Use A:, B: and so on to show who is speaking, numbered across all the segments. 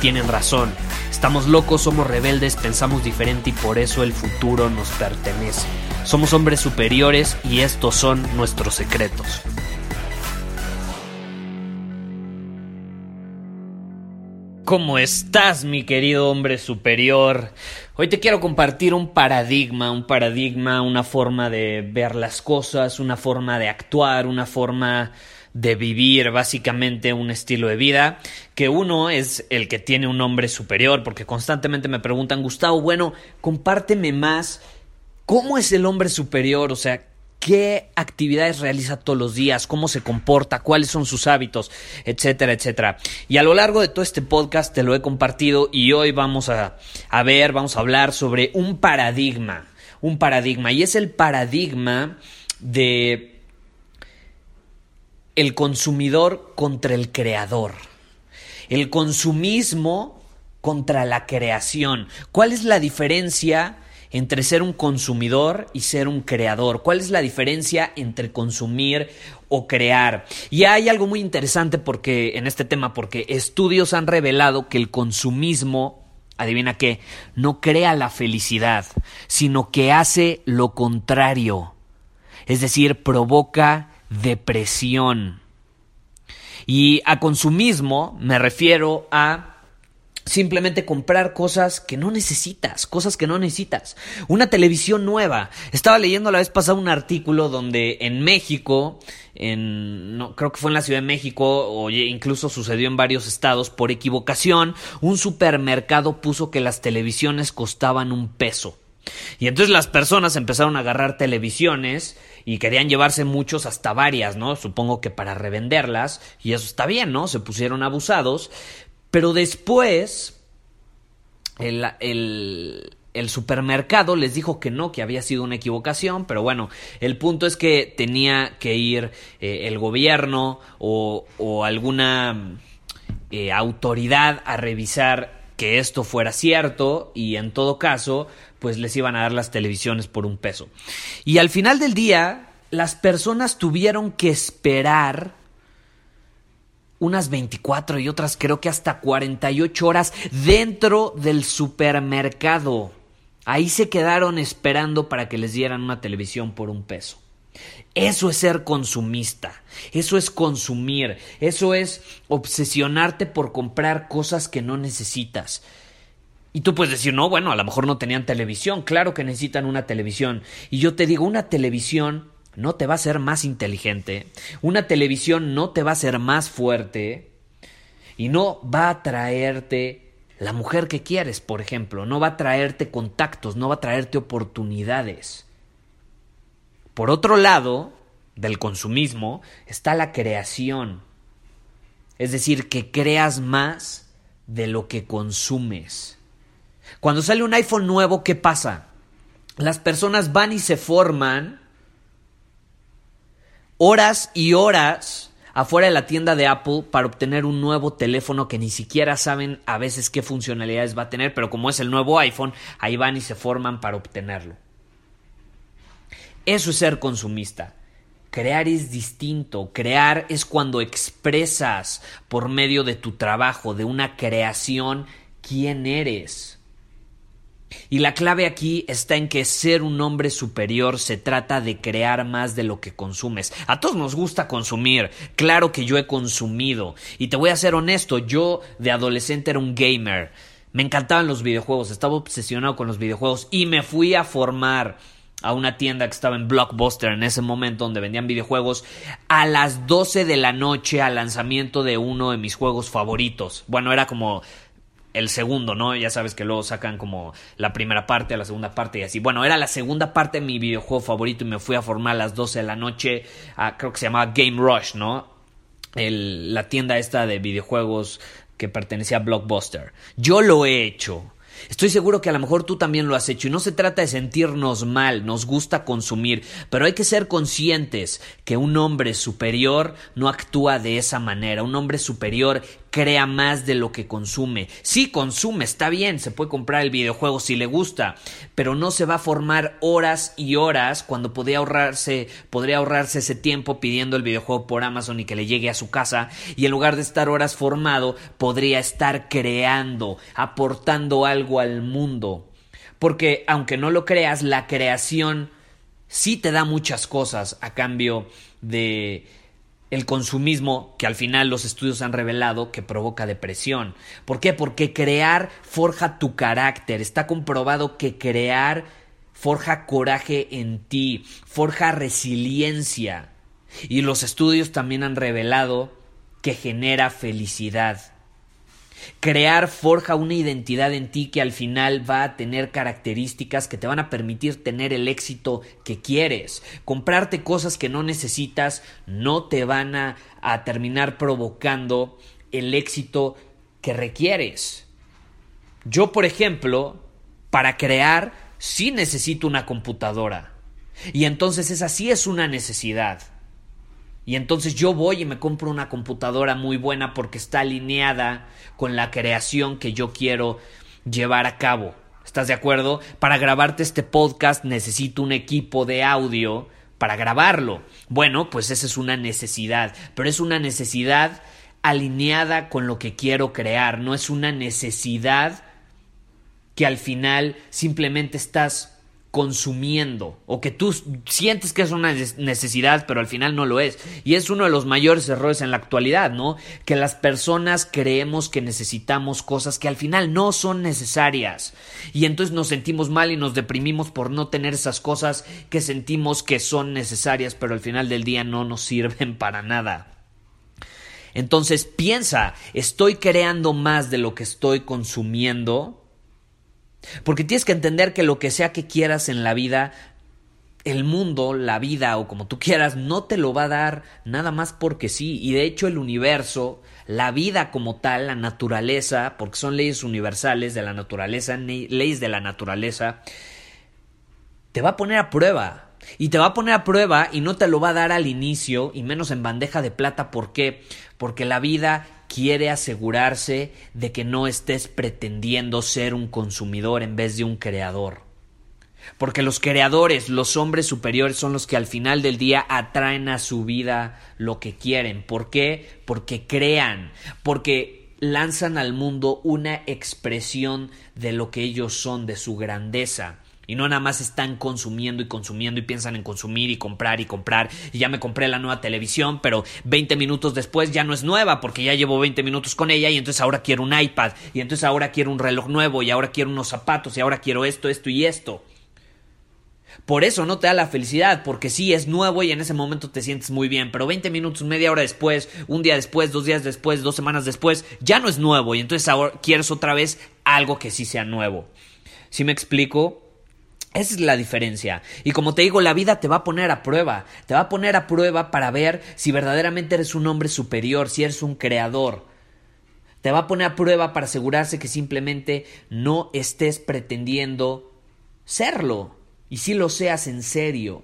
A: tienen razón. Estamos locos, somos rebeldes, pensamos diferente y por eso el futuro nos pertenece. Somos hombres superiores y estos son nuestros secretos. ¿Cómo estás, mi querido hombre superior? Hoy te quiero compartir un paradigma, un paradigma, una forma de ver las cosas, una forma de actuar, una forma de vivir básicamente un estilo de vida, que uno es el que tiene un hombre superior, porque constantemente me preguntan, Gustavo, bueno, compárteme más, ¿cómo es el hombre superior? O sea, qué actividades realiza todos los días, cómo se comporta, cuáles son sus hábitos, etcétera, etcétera. Y a lo largo de todo este podcast te lo he compartido y hoy vamos a, a ver, vamos a hablar sobre un paradigma, un paradigma, y es el paradigma de el consumidor contra el creador, el consumismo contra la creación. ¿Cuál es la diferencia? entre ser un consumidor y ser un creador. ¿Cuál es la diferencia entre consumir o crear? Y hay algo muy interesante porque en este tema porque estudios han revelado que el consumismo adivina qué, no crea la felicidad, sino que hace lo contrario. Es decir, provoca depresión. Y a consumismo me refiero a simplemente comprar cosas que no necesitas, cosas que no necesitas. Una televisión nueva. Estaba leyendo la vez pasada un artículo donde en México, en no, creo que fue en la Ciudad de México o incluso sucedió en varios estados, por equivocación, un supermercado puso que las televisiones costaban un peso. Y entonces las personas empezaron a agarrar televisiones y querían llevarse muchos hasta varias, ¿no? Supongo que para revenderlas, y eso está bien, ¿no? Se pusieron abusados, pero después, el, el, supermercado les dijo que no, que había sido una equivocación, pero bueno, el punto es que tenía que ir eh, el gobierno o, o alguna eh, autoridad a revisar que esto fuera cierto y en todo caso, pues les iban a dar las televisiones por un peso. Y al final del día, las personas tuvieron que esperar unas 24 y otras creo que hasta 48 horas dentro del supermercado. Ahí se quedaron esperando para que les dieran una televisión por un peso. Eso es ser consumista, eso es consumir, eso es obsesionarte por comprar cosas que no necesitas. Y tú puedes decir, no, bueno, a lo mejor no tenían televisión, claro que necesitan una televisión. Y yo te digo, una televisión no te va a hacer más inteligente, una televisión no te va a hacer más fuerte y no va a traerte la mujer que quieres, por ejemplo, no va a traerte contactos, no va a traerte oportunidades. Por otro lado, del consumismo está la creación, es decir, que creas más de lo que consumes. Cuando sale un iPhone nuevo, ¿qué pasa? Las personas van y se forman horas y horas afuera de la tienda de Apple para obtener un nuevo teléfono que ni siquiera saben a veces qué funcionalidades va a tener, pero como es el nuevo iPhone, ahí van y se forman para obtenerlo. Eso es ser consumista. Crear es distinto. Crear es cuando expresas por medio de tu trabajo, de una creación, quién eres. Y la clave aquí está en que ser un hombre superior se trata de crear más de lo que consumes. A todos nos gusta consumir. Claro que yo he consumido. Y te voy a ser honesto, yo de adolescente era un gamer. Me encantaban los videojuegos, estaba obsesionado con los videojuegos y me fui a formar a una tienda que estaba en Blockbuster en ese momento donde vendían videojuegos a las 12 de la noche al lanzamiento de uno de mis juegos favoritos. Bueno, era como el segundo, ¿no? Ya sabes que luego sacan como la primera parte, la segunda parte y así. Bueno, era la segunda parte de mi videojuego favorito y me fui a formar a las 12 de la noche. creo que se llamaba Game Rush, ¿no? la tienda esta de videojuegos que pertenecía a Blockbuster. Yo lo he hecho. Estoy seguro que a lo mejor tú también lo has hecho y no se trata de sentirnos mal, nos gusta consumir, pero hay que ser conscientes que un hombre superior no actúa de esa manera, un hombre superior crea más de lo que consume. Sí, consume, está bien, se puede comprar el videojuego si le gusta, pero no se va a formar horas y horas cuando podría ahorrarse, podría ahorrarse ese tiempo pidiendo el videojuego por Amazon y que le llegue a su casa y en lugar de estar horas formado, podría estar creando, aportando algo al mundo. Porque aunque no lo creas, la creación sí te da muchas cosas a cambio de el consumismo que al final los estudios han revelado que provoca depresión. ¿Por qué? Porque crear forja tu carácter. Está comprobado que crear forja coraje en ti, forja resiliencia. Y los estudios también han revelado que genera felicidad. Crear forja una identidad en ti que al final va a tener características que te van a permitir tener el éxito que quieres. Comprarte cosas que no necesitas no te van a, terminar provocando el éxito que requieres. Yo, por ejemplo, para crear sí necesito una computadora. Y entonces esa sí es una necesidad. Y entonces yo voy y me compro una computadora muy buena porque está alineada con la creación que yo quiero llevar a cabo. ¿Estás de acuerdo? Para grabarte este podcast necesito un equipo de audio para grabarlo. Bueno, pues esa es una necesidad, pero es una necesidad alineada con lo que quiero crear, no es una necesidad que al final simplemente estás consumiendo o que tú sientes que es una necesidad pero al final no lo es. Y es uno de los mayores errores en la actualidad no que las personas creemos que necesitamos cosas que al final no son necesarias. Y entonces nos sentimos mal y nos deprimimos por no tener esas cosas que sentimos que son necesarias pero al final del día no nos sirven para nada. Entonces piensa estoy creando más de lo que estoy consumiendo porque tienes que entender que lo que sea que quieras en la vida, el mundo, la vida o como tú quieras, no te lo va a dar nada más porque sí. Y de hecho el universo, la vida como tal, la naturaleza, porque son leyes universales de la naturaleza, leyes de la naturaleza, te va a poner a prueba. Y te va a poner a prueba y no te lo va a dar al inicio y menos en bandeja de plata. ¿Por qué? Porque la vida quiere asegurarse de que no estés pretendiendo ser un consumidor en vez de un creador. Porque los creadores, los hombres superiores, son los que al final del día atraen a su vida lo que quieren. ¿Por qué? Porque crean, porque lanzan al mundo una expresión de lo que ellos son, de su grandeza. Y no nada más están consumiendo y consumiendo y piensan en consumir y comprar y comprar. Y ya me compré la nueva televisión, pero 20 minutos después ya no es nueva porque ya llevo 20 minutos con ella y entonces ahora quiero un iPad y entonces ahora quiero un reloj nuevo y ahora quiero unos zapatos y ahora quiero esto, esto y esto. Por eso no te da la felicidad, porque sí es nuevo y en ese momento te sientes muy bien, pero 20 minutos, media hora después, un día después, dos días después, dos semanas después, ya no es nuevo y entonces ahora quieres otra vez algo que sí sea nuevo. Si me explico? Esa es la diferencia. Y como te digo, la vida te va a poner a prueba. Te va a poner a prueba para ver si verdaderamente eres un hombre superior, si eres un creador. Te va a poner a prueba para asegurarse que simplemente no estés pretendiendo serlo. Y si lo seas en serio.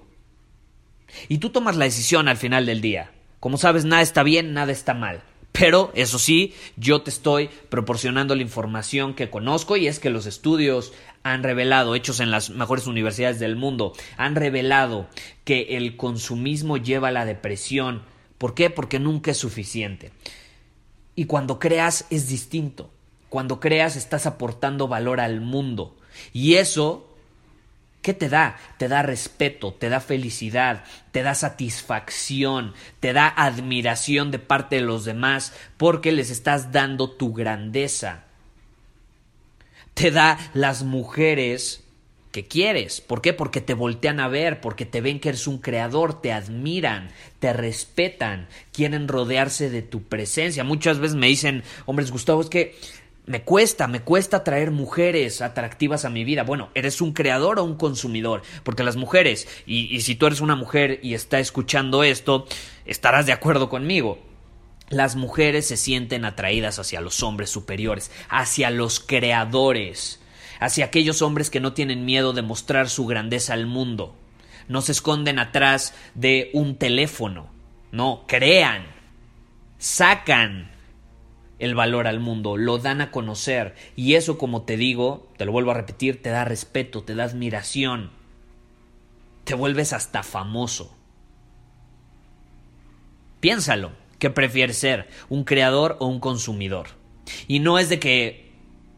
A: Y tú tomas la decisión al final del día. Como sabes, nada está bien, nada está mal. Pero, eso sí, yo te estoy proporcionando la información que conozco y es que los estudios han revelado, hechos en las mejores universidades del mundo, han revelado que el consumismo lleva a la depresión. ¿Por qué? Porque nunca es suficiente. Y cuando creas es distinto. Cuando creas estás aportando valor al mundo. Y eso ¿Qué te da? Te da respeto, te da felicidad, te da satisfacción, te da admiración de parte de los demás porque les estás dando tu grandeza. Te da las mujeres que quieres. ¿Por qué? Porque te voltean a ver, porque te ven que eres un creador, te admiran, te respetan, quieren rodearse de tu presencia. Muchas veces me dicen, hombres, Gustavo, es que Me cuesta, me cuesta traer mujeres atractivas a mi vida. Bueno, ¿eres un creador o un consumidor? Porque las mujeres, y, y si tú eres una mujer y está escuchando esto, estarás de acuerdo conmigo. Las mujeres se sienten atraídas hacia los hombres superiores, hacia los creadores, hacia aquellos hombres que no tienen miedo de mostrar su grandeza al mundo. No se esconden atrás de un teléfono. No, crean, sacan el valor al mundo, lo dan a conocer. Y eso, como te digo, te lo vuelvo a repetir, te da respeto, te da admiración. Te vuelves hasta famoso. Piénsalo, ¿qué prefieres ser? ¿Un creador o un consumidor? Y no es de que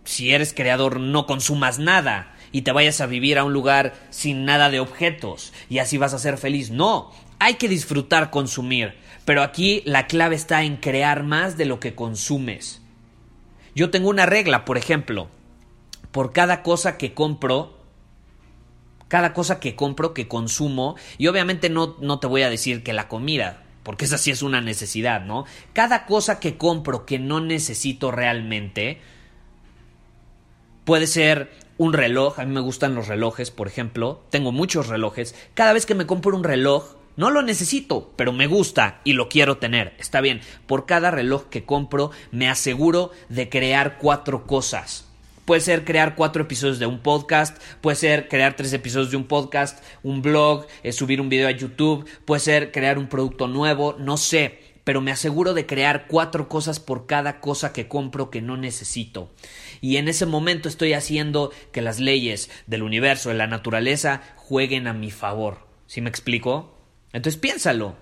A: si eres creador no consumas nada y te vayas a vivir a un lugar sin nada de objetos y así vas a ser feliz. No, hay que disfrutar consumir, pero aquí la clave está en crear más de lo que consumes. Yo tengo una regla, por ejemplo, por cada cosa que compro, cada cosa que compro, que consumo, y obviamente no, no te voy a decir que la comida, porque esa sí es una necesidad, ¿no? Cada cosa que compro que no necesito realmente, puede ser un reloj, a mí me gustan los relojes, por ejemplo, tengo muchos relojes, cada vez que me compro un reloj, no lo necesito, pero me gusta y lo quiero tener. Está bien, por cada reloj que compro me aseguro de crear cuatro cosas. Puede ser crear cuatro episodios de un podcast, puede ser crear tres episodios de un podcast, un blog, eh, subir un video a YouTube, puede ser crear un producto nuevo, no sé, pero me aseguro de crear cuatro cosas por cada cosa que compro que no necesito. Y en ese momento estoy haciendo que las leyes del universo, de la naturaleza, jueguen a mi favor. ¿Sí me explico? Entonces piénsalo.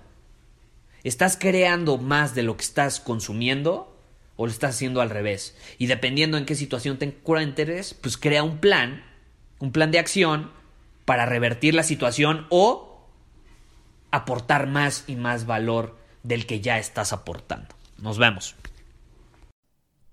A: ¿Estás creando más de lo que estás consumiendo o lo estás haciendo al revés? Y dependiendo en qué situación te encuentres, pues crea un plan, un plan de acción para revertir la situación o aportar más y más valor del que ya estás aportando. Nos vemos.